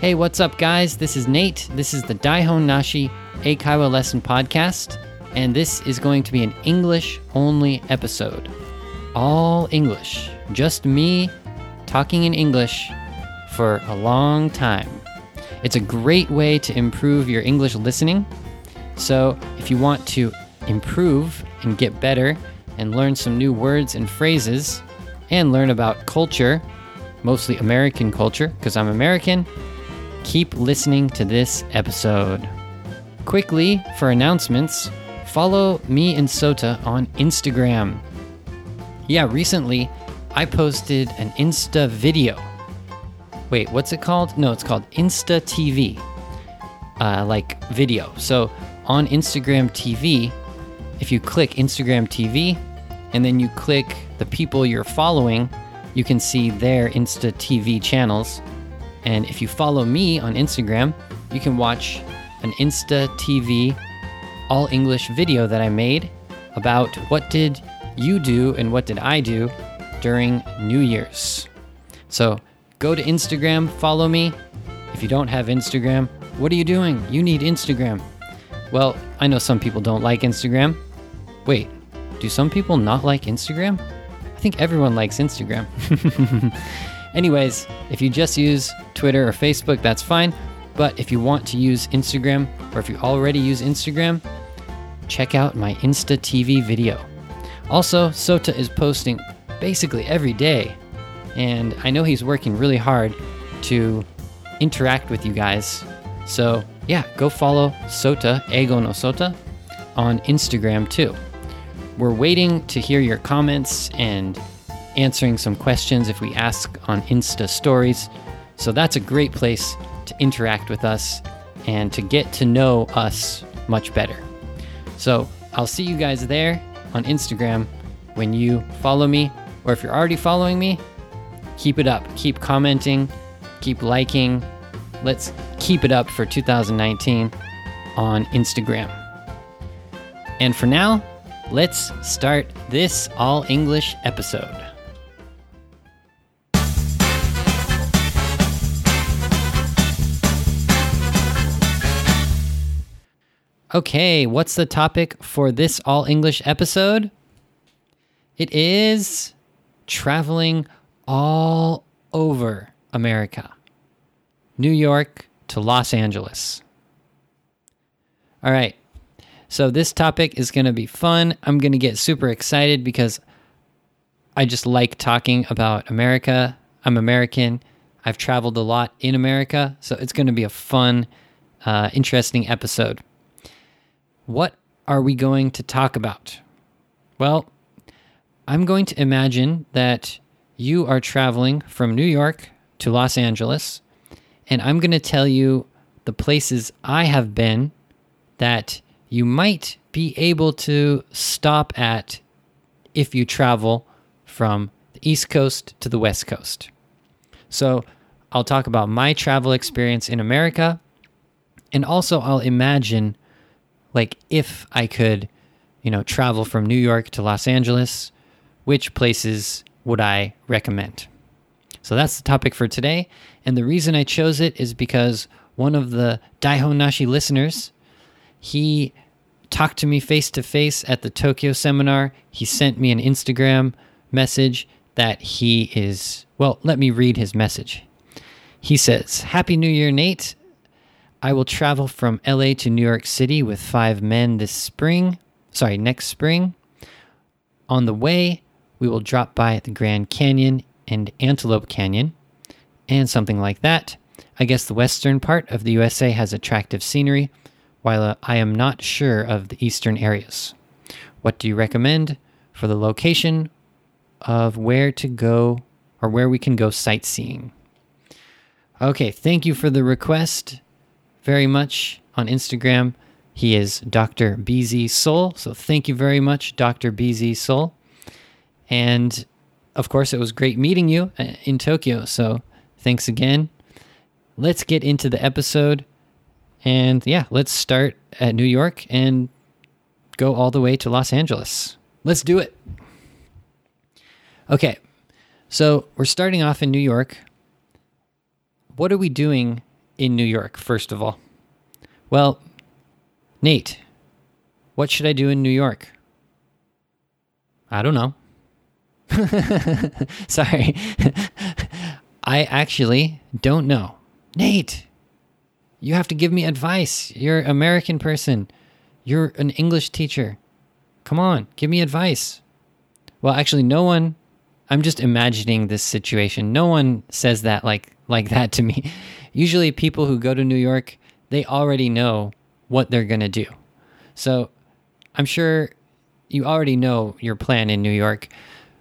Hey, what's up, guys? This is Nate. This is the Daihon Nashi Eikaiwa Lesson Podcast, and this is going to be an English only episode. All English. Just me talking in English for a long time. It's a great way to improve your English listening. So, if you want to improve and get better and learn some new words and phrases and learn about culture, mostly American culture, because I'm American, keep listening to this episode. Quickly, for announcements, follow me and Sota on Instagram. Yeah, recently I posted an Insta video. Wait, what's it called? No, it's called Insta TV, uh, like video. So on Instagram TV, if you click Instagram TV and then you click the people you're following, you can see their Insta TV channels. And if you follow me on Instagram, you can watch an Insta TV all English video that I made about what did you do and what did I do during New Year's. So go to Instagram, follow me. If you don't have Instagram, what are you doing? You need Instagram. Well, I know some people don't like Instagram. Wait, do some people not like Instagram? I think everyone likes Instagram. Anyways, if you just use Twitter or Facebook, that's fine. But if you want to use Instagram, or if you already use Instagram, check out my Insta TV video. Also, Sota is posting basically every day, and I know he's working really hard to interact with you guys. So, yeah, go follow Sota, Eigo no Sota, on Instagram too. We're waiting to hear your comments and answering some questions if we ask on Insta stories. So that's a great place to interact with us and to get to know us much better. So I'll see you guys there on Instagram when you follow me, or if you're already following me, keep it up. Keep commenting, keep liking. Let's keep it up for 2019 on Instagram. And for now, let's start this all English episode. Okay, what's the topic for this all English episode? It is traveling all over America, New York to Los Angeles. All right, so this topic is going to be fun. I'm going to get super excited because I just like talking about America. I'm American. I've traveled a lot in America, so it's going to be a fun, uh, interesting episode. What are we going to talk about? Well, I'm going to imagine that you are traveling from New York to Los Angeles, and I'm going to tell you the places I have been that you might be able to stop at if you travel from the East Coast to the West Coast. So, I'll talk about my travel experience in America, and also I'll imagine like if I could, you know, travel from New York to Los Angeles, which places would I recommend? So that's the topic for today. And the reason I chose it is because one of the Daihon Nashi listeners, he talked to me face to face at the Tokyo seminar. He sent me an Instagram message that he is, well, let me read his message. He says, Happy New Year, Nate. I will travel from LA to New York City with five men this spring. Sorry, next spring. On the way, we will drop by the Grand Canyon and Antelope Canyon and something like that. I guess the western part of the USA has attractive scenery, while uh, I am not sure of the eastern areas. What do you recommend for the location of where to go or where we can go sightseeing? Okay, thank you for the request very much on Instagram. He is Dr. BZ Soul. So thank you very much, Dr. BZ Soul. And of course, it was great meeting you uh, in Tokyo. So thanks again. Let's get into the episode. And yeah, let's start at New York and go all the way to Los Angeles. Let's do it. Okay, so we're starting off in New York. What are we doing in New York, first of all? Well, Nate, what should I do in New York? I don't know. Sorry. I actually don't know. Nate, you have to give me advice. You're an American person. You're an English teacher. Come on, give me advice. Well, actually, no one. I'm just imagining this situation. No one says that like like that to me. Usually, people who go to New York, they already know what they're gonna do. So, I'm sure you already know your plan in New York.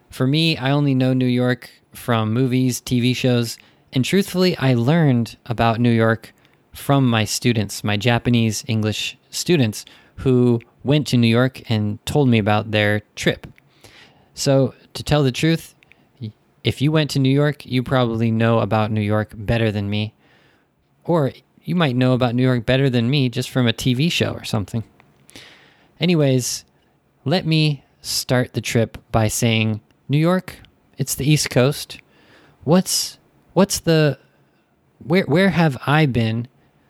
For me, I only know New York from movies, TV shows, and truthfully, I learned about New York from my students, my Japanese English students who went to New York and told me about their trip. So, to tell the truth, if you went to New York, you probably know about New York better than me. Or you might know about New York better than me just from a TV show or something. Anyways, let me start the trip by saying New York, it's the East Coast. What's what's the where where have I been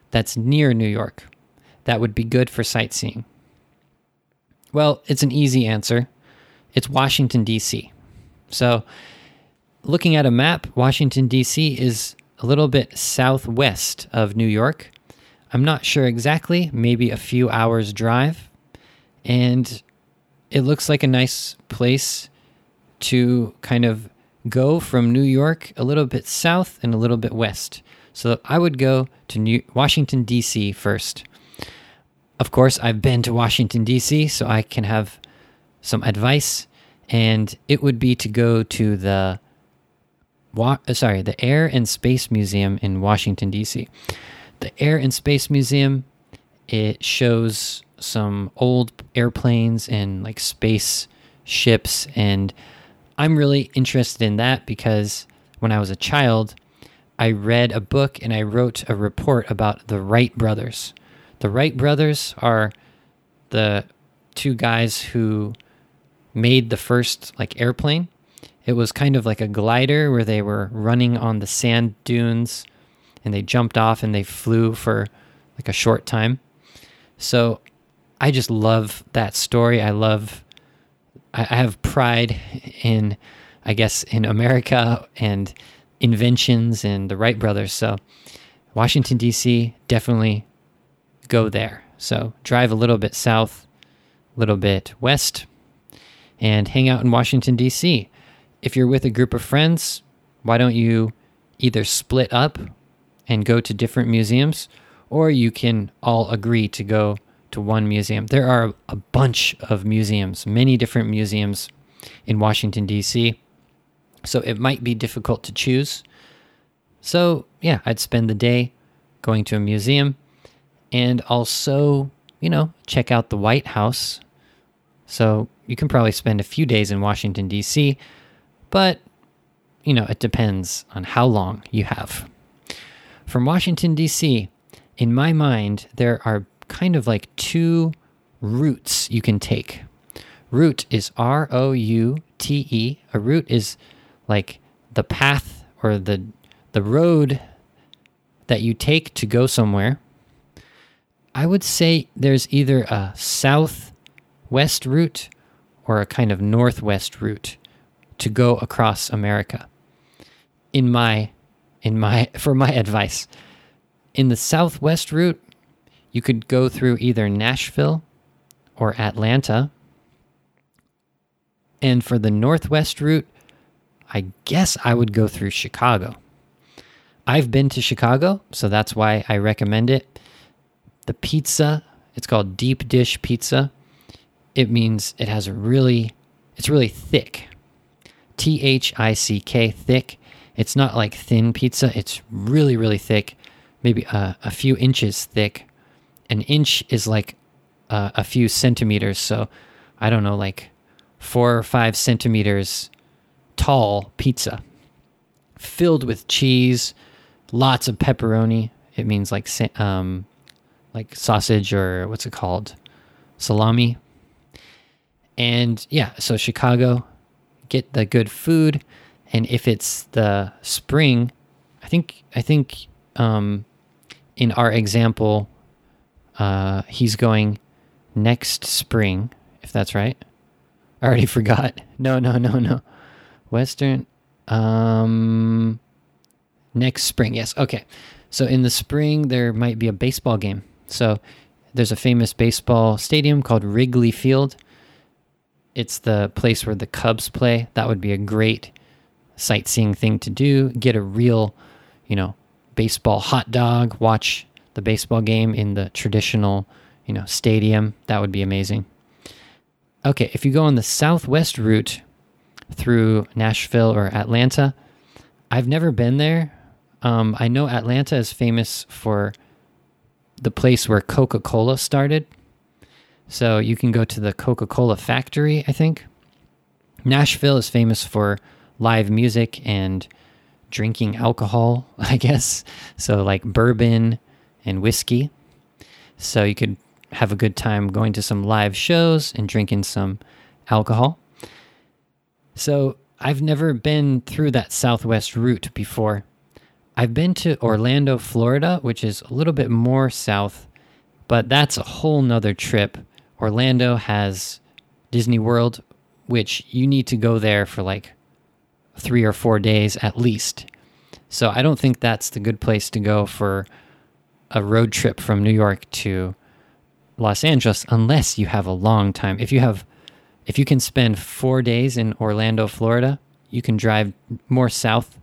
that's near New York that would be good for sightseeing? Well, it's an easy answer. It's Washington D.C. So, looking at a map, Washington D.C. is a little bit southwest of New York. I'm not sure exactly, maybe a few hours drive. And it looks like a nice place to kind of go from New York a little bit south and a little bit west. So I would go to New Washington D.C. first. Of course, I've been to Washington D.C., so I can have some advice, and it would be to go to the wa- uh, sorry, the Air and Space Museum in Washington D.C. The Air and Space Museum it shows some old airplanes and like space ships and I'm really interested in that because when I was a child, I read a book and I wrote a report about the Wright brothers. The Wright brothers are the two guys who made the first like airplane. It was kind of like a glider where they were running on the sand dunes and they jumped off and they flew for like a short time. So I just love that story. I love, I have pride in, I guess, in America and inventions and the Wright brothers. So Washington, D.C., definitely go there. So drive a little bit south, a little bit west, and hang out in Washington, D.C. If you're with a group of friends, why don't you either split up and go to different museums, or you can all agree to go to one museum. There are a bunch of museums, many different museums in Washington, D.C., so it might be difficult to choose. So, yeah, I'd spend the day going to a museum and also, you know, check out the White House. So, you can probably spend a few days in Washington, D.C., but, you know, it depends on how long you have. From Washington, D.C., in my mind, there are kind of like two routes you can take. Route is R O U T E. A route is like the path or the the road that you take to go somewhere. I would say there's either a southwest route or a kind of northwest route to go across America. In my in my for my advice, in the southwest route, you could go through either Nashville or Atlanta. And for the northwest route, I guess I would go through Chicago. I've been to Chicago, so that's why I recommend it. The pizza, it's called deep dish pizza. It means it has a really it's really thick. T H I C K thick. It's not like thin pizza, it's really really thick, maybe a, a few inches thick an inch is like uh, a few centimeters. So I don't know, like four or five centimeters tall pizza filled with cheese, lots of pepperoni. It means like um, like sausage or what's it called, salami. And yeah, so Chicago, get the good food, and if it's the spring, I think I think um, in our example, uh, he's going next spring, if that's right. I already forgot. No, no, no, no. Western. Um, next spring. Yes. Okay. So in the spring, there might be a baseball game. So there's a famous baseball stadium called Wrigley Field. It's the place where the Cubs play. That would be a great sightseeing thing to do. Get a real, you know, baseball hot dog, watch the baseball game in the traditional, you know, stadium. That would be amazing. Okay, if you go on the southwest route through Nashville or Atlanta, I've never been there. Um, I know Atlanta is famous for the place where Coca Cola started. So you can go to the Coca Cola factory, I think. Nashville is famous for live music and drinking alcohol, I guess. So, like bourbon and whiskey. So, you could have a good time going to some live shows and drinking some alcohol. So, I've never been through that southwest route before. I've been to Orlando, Florida, which is a little bit more south, but that's a whole nother trip. Orlando has Disney World, which you need to go there for like three or four days at least. So I don't think that's the good place to go for a road trip from New York to Los Angeles unless you have a long time. If you have if you can spend 4 days in Orlando, Florida, you can drive more south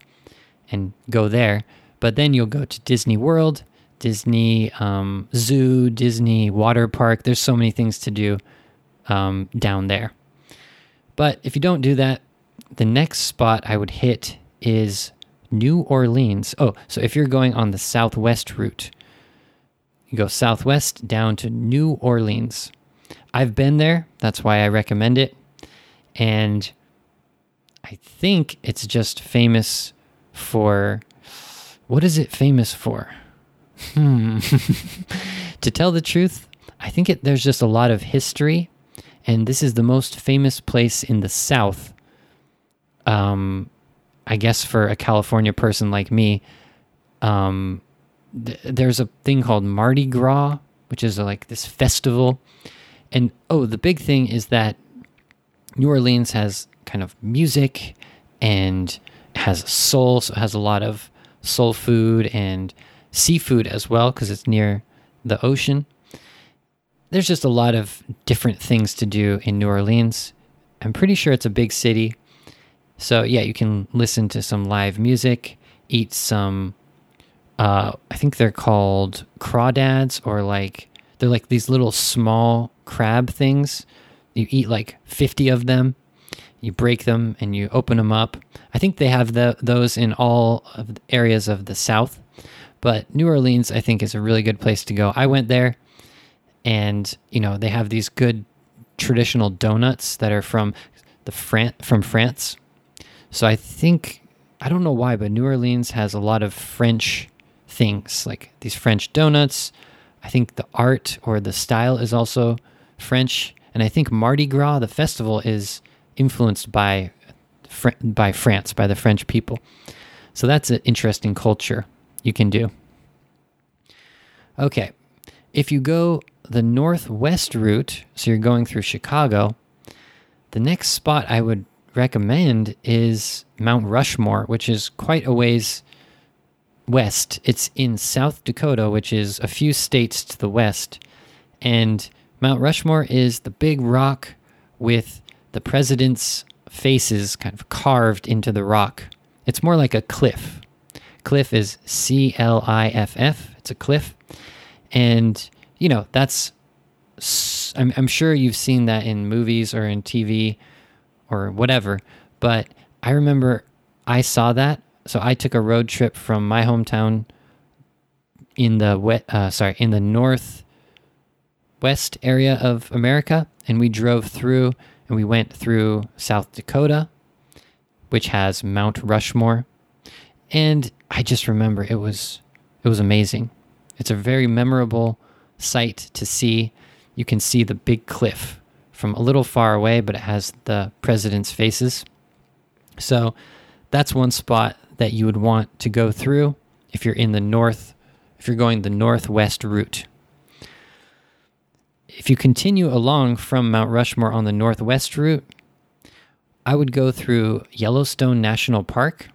and go there. But then you'll go to Disney World, Disney um, Zoo, Disney Water Park. There's so many things to do um, down there. But if you don't do that, the next spot I would hit is New Orleans. Oh, so if you're going on the southwest route, you go southwest down to New Orleans. I've been there. That's why I recommend it. And I think it's just famous for what is it famous for? Hmm. to tell the truth, I think it, there's just a lot of history, and this is the most famous place in the South. Um, I guess for a California person like me, um, th- there's a thing called Mardi Gras, which is like this festival. And oh, the big thing is that New Orleans has kind of music and has soul, so it has a lot of soul food and seafood as well because it's near the ocean. There's just a lot of different things to do in New Orleans. I'm pretty sure it's a big city. So, yeah, you can listen to some live music, eat some, uh, I think they're called crawdads or like, they're like these little small crab things. You eat like 50 of them you break them and you open them up. I think they have the, those in all of areas of the South, but New Orleans, I think, is a really good place to go. I went there, and you know they have these good traditional donuts that are from the Fran- from France. So I think I don't know why, but New Orleans has a lot of French things like these French donuts. I think the art or the style is also French, and I think Mardi Gras, the festival, is influenced by by France, by the French people. So that's an interesting culture you can do. Okay, if you go the northwest route, so you're going through Chicago, the next spot I would recommend is Mount Rushmore, which is quite a ways west. It's in South Dakota, which is a few states to the west. And Mount Rushmore is the big rock with the president's faces kind of carved into the rock. It's more like a cliff. Cliff is C L I F F. It's a cliff. And, you know, that's, I'm, I'm sure you've seen that in movies or in TV or whatever. But I remember I saw that. So I took a road trip from my hometown in the wet, uh, sorry, in the northwest area of America, and we drove through and we went through South Dakota, which has Mount Rushmore, and I just remember it was it was amazing. It's a very memorable sight to see. You can see the big cliff from a little far away, but it has the president's faces. So that's one spot that you would want to go through if you're in the north if you're going the northwest route. If you continue along from Mount Rushmore on the northwest route, I would go through Yellowstone National Park.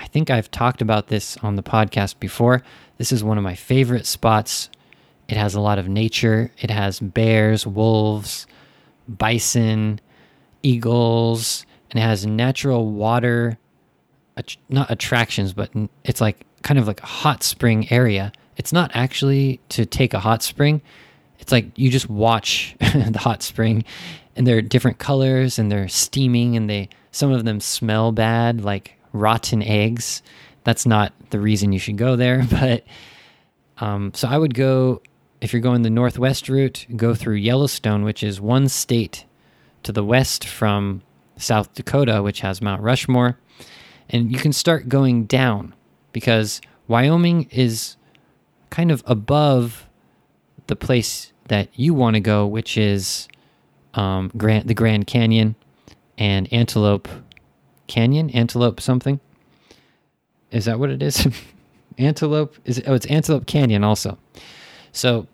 I think I've talked about this on the podcast before. This is one of my favorite spots. It has a lot of nature, it has bears, wolves, bison, eagles, and it has natural water, not attractions, but it's like kind of like a hot spring area. It's not actually to take a hot spring. It's like you just watch the hot spring and they're different colors and they're steaming and they some of them smell bad like rotten eggs. That's not the reason you should go there, but um, so I would go if you're going the northwest route, go through Yellowstone, which is one state to the west from South Dakota, which has Mount Rushmore. And you can start going down because Wyoming is kind of above the place that you want to go, which is um, the Grand Canyon and Antelope Canyon, Antelope something. Is that what it is? Antelope is it, oh, it's Antelope Canyon also. So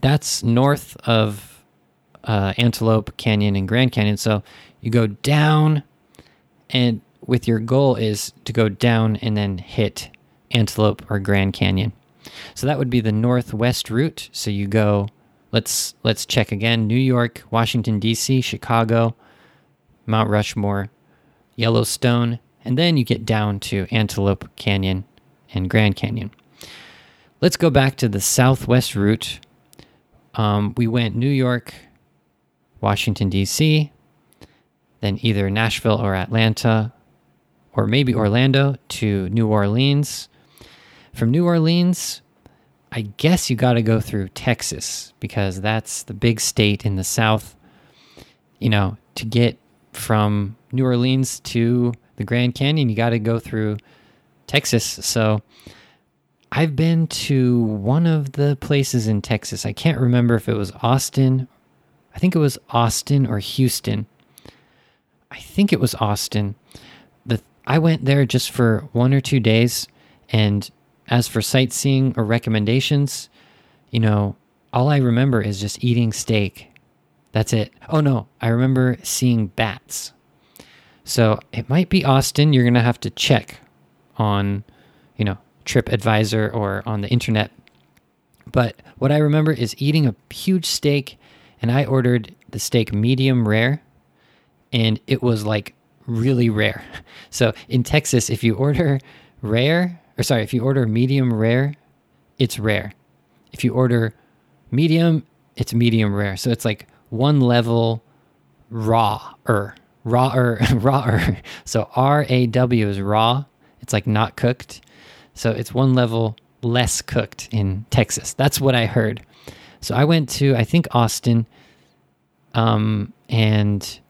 that's north of uh, Antelope Canyon and Grand Canyon. So you go down, and with your goal is to go down and then hit Antelope or Grand Canyon. So that would be the northwest route. So you go. Let's let's check again: New York, Washington D.C., Chicago, Mount Rushmore, Yellowstone, and then you get down to Antelope Canyon and Grand Canyon. Let's go back to the southwest route. Um, we went New York, Washington, D.C., then either Nashville or Atlanta, or maybe Orlando to New Orleans. From New Orleans, I guess you got to go through Texas because that's the big state in the South. You know, to get from New Orleans to the Grand Canyon, you got to go through Texas. So I've been to one of the places in Texas. I can't remember if it was Austin. I think it was Austin or Houston. I think it was Austin. The I went there just for one or two days and as for sightseeing or recommendations, you know, all I remember is just eating steak. That's it. Oh no, I remember seeing bats. So it might be Austin. You're going to have to check on, you know, TripAdvisor or on the internet. But what I remember is eating a huge steak, and I ordered the steak medium rare, and it was like really rare. So in Texas, if you order rare, or sorry, if you order medium rare, it's rare. If you order medium, it's medium rare. So it's like one level raw or raw or raw So R A W is raw. It's like not cooked. So it's one level less cooked in Texas. That's what I heard. So I went to I think Austin, um, and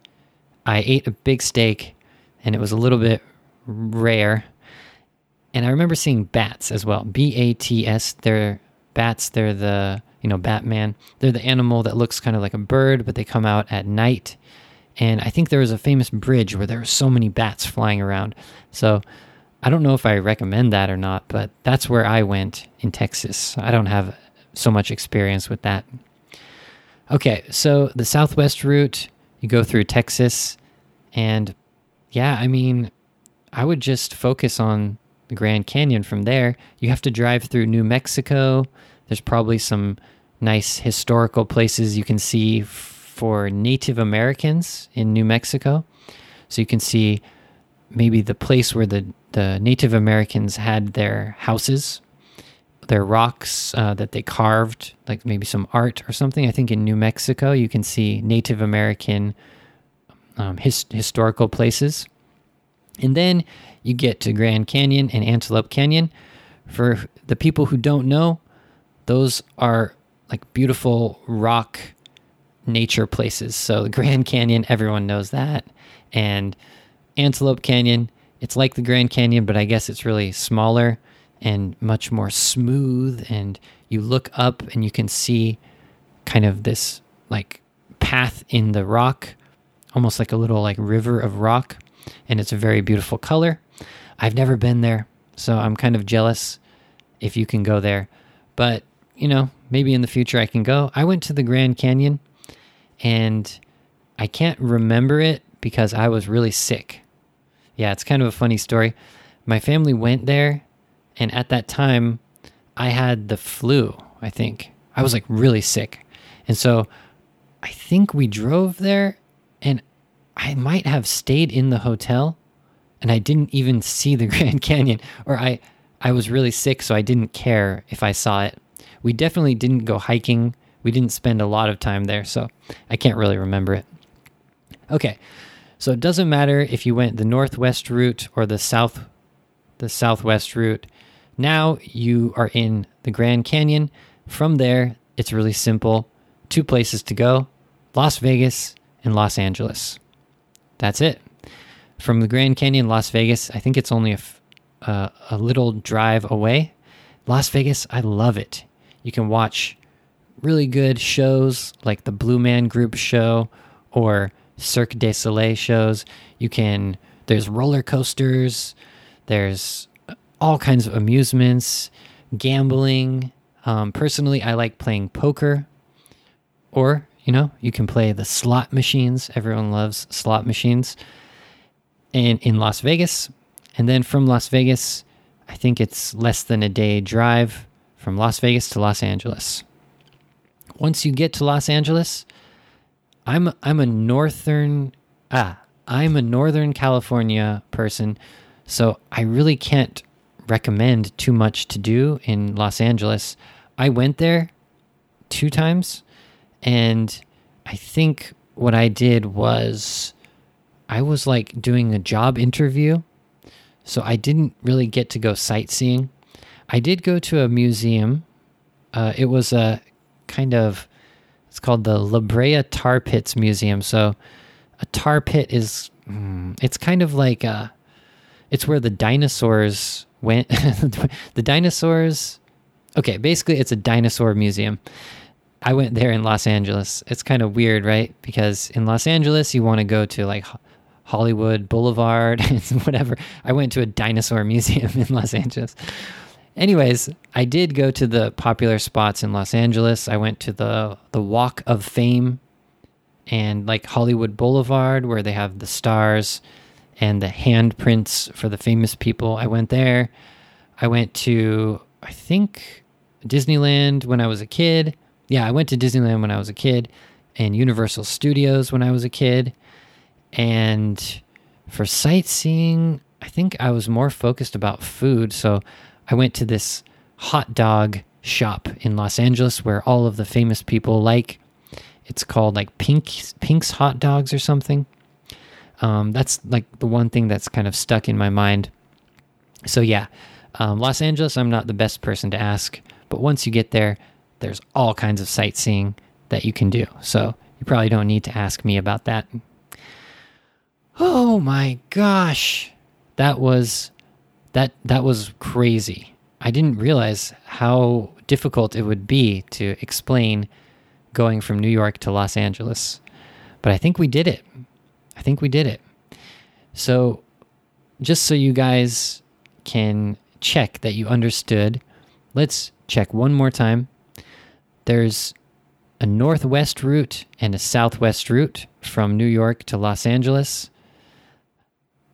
I ate a big steak, and it was a little bit rare. And I remember seeing bats as well. B A T S. They're bats. They're the you know Batman. They're the animal that looks kind of like a bird, but they come out at night. And I think there was a famous bridge where there were so many bats flying around. So I don't know if I recommend that or not, but that's where I went in Texas. I don't have so much experience with that. Okay, so the Southwest route, you go through Texas, and yeah, I mean, I would just focus on the Grand Canyon from there. You have to drive through New Mexico. There's probably some nice historical places you can see for Native Americans in New Mexico. So you can see maybe the place where the, the Native Americans had their houses, their rocks uh, that they carved, like maybe some art or something. I think in New Mexico you can see Native American um, his, historical places. And then you get to Grand Canyon and Antelope Canyon. For the people who don't know, those are like beautiful rock nature places. So the Grand Canyon, everyone knows that. And Antelope Canyon, it's like the Grand Canyon, but I guess it's really smaller and much more smooth. And you look up and you can see kind of this like path in the rock, almost like a little like river of rock. And it's a very beautiful color. I've never been there, so I'm kind of jealous. if you can go there. But, you know, maybe in the future I can go. I went to the Grand Canyon and I can't remember it because I was really sick. Yeah, it's kind of a funny story. My family went there, and at that time, I had the flu, I think. I was like really sick. And so I think we drove there, and I might have stayed in the hotel, and I didn't even see the Grand Canyon, or I, I was really sick, so I didn't care if I saw it. We definitely didn't go hiking. We didn't spend a lot of time there, so I can't really remember it. Okay, so it doesn't matter if you went the northwest route or the south, the southwest route. Now you are in the Grand Canyon. From there, it's really simple. Two places to go: Las Vegas and Los Angeles. That's it. From the Grand Canyon, Las Vegas, I think it's only a, uh, a little drive away. Las Vegas, I love it. You can watch really good shows like the Blue Man Group show or Cirque du Soleil shows. You can, there's roller coasters, there's all kinds of amusements, gambling. Um, personally, I like playing poker, or, you know, you can play the slot machines. Everyone loves slot machines. And in Las Vegas, and then from Las Vegas, I think it's less than a day drive from Las Vegas to Los Angeles. Once you get to Los Angeles, I'm I'm a northern ah I'm a northern California person, so I really can't recommend too much to do in Los Angeles. I went there two times, and I think what I did was I was like doing a job interview, so I didn't really get to go sightseeing. I did go to a museum. Uh, it was a kind of it's called the La Brea Tar Pits Museum. So a tar pit is mm, it's kind of like uh it's where the dinosaurs went the dinosaurs okay, basically it's a dinosaur museum. I went there in Los Angeles. It's kind of weird, right? Because in Los Angeles you want to go to like Hollywood Boulevard and whatever. I went to a dinosaur museum in Los Angeles. Anyways, I did go to the popular spots in Los Angeles. I went to the the Walk of Fame and like Hollywood Boulevard where they have the stars and the handprints for the famous people. I went there. I went to I think Disneyland when I was a kid. Yeah, I went to Disneyland when I was a kid and Universal Studios when I was a kid. And for sightseeing, I think I was more focused about food, so I went to this hot dog shop in Los Angeles where all of the famous people like. It's called like Pink Pink's Hot Dogs or something. Um, that's like the one thing that's kind of stuck in my mind. So yeah, um, Los Angeles. I'm not the best person to ask, but once you get there, there's all kinds of sightseeing that you can do. So you probably don't need to ask me about that. Oh my gosh, that was that that was crazy. I didn't realize how difficult it would be to explain going from New York to Los Angeles. But I think we did it. I think we did it. So, just so you guys can check that you understood, let's check one more time. There's a northwest route and a southwest route from New York to Los Angeles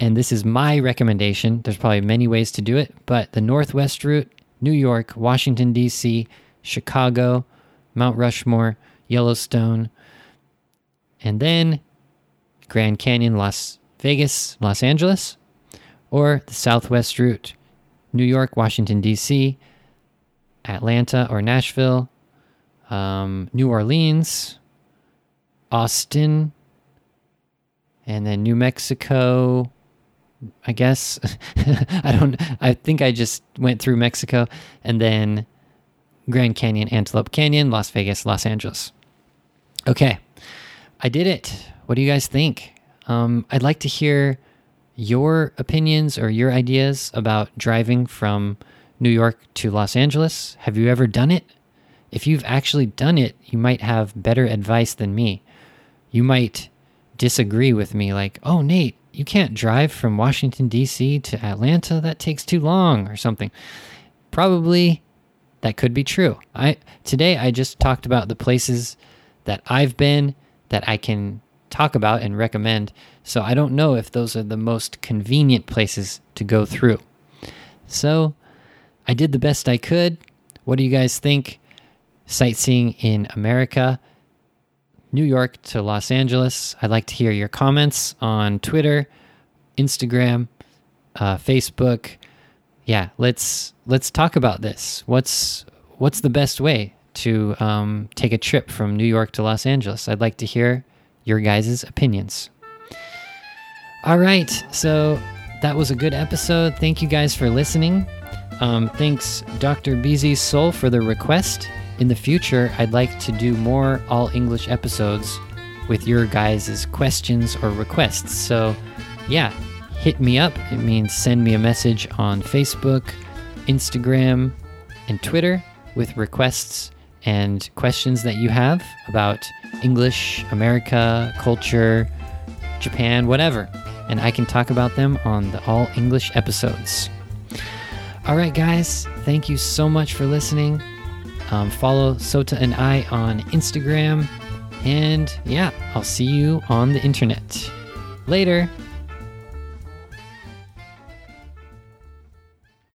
and this is my recommendation. There's probably many ways to do it, but the Northwest route, New York, Washington, D.C., Chicago, Mount Rushmore, Yellowstone, and then Grand Canyon, Las Vegas, Los Angeles, or the Southwest route, New York, Washington, D.C., Atlanta or Nashville, um, New Orleans, Austin, and then New Mexico, I guess. I don't, I think I just went through Mexico and then Grand Canyon, Antelope Canyon, Las Vegas, Los Angeles. Okay, I did it. What do you guys think? Um, I'd like to hear your opinions or your ideas about driving from New York to Los Angeles. Have you ever done it? If you've actually done it, you might have better advice than me. You might disagree with me, like, oh, Nate, you can't drive from Washington, D.C. to Atlanta. That takes too long or something. probably that could be true. I today I just talked about the places that I've been that I can talk about and recommend. So I don't know if those are the most convenient places to go through. So I did the best I could. What do you guys think? Sightseeing in America, New York to Los Angeles. I'd like to hear your comments on Twitter, Instagram, uh, Facebook. Yeah, let's let's talk about this. What's what's the best way to um, take a trip from New York to Los Angeles? I'd like to hear your guys' opinions. All right, so that was a good episode. Thank you guys for listening. Um, thanks, Dr. Beezy's Soul, for the request. In the future, I'd like to do more all English episodes with your guys' questions or requests. So, yeah, hit me up. It means send me a message on Facebook, Instagram, and Twitter with requests and questions that you have about English, America, culture, Japan, whatever. And I can talk about them on the all English episodes. All right, guys, thank you so much for listening. Um, follow Sota and I on Instagram. And yeah, I'll see you on the internet. Later.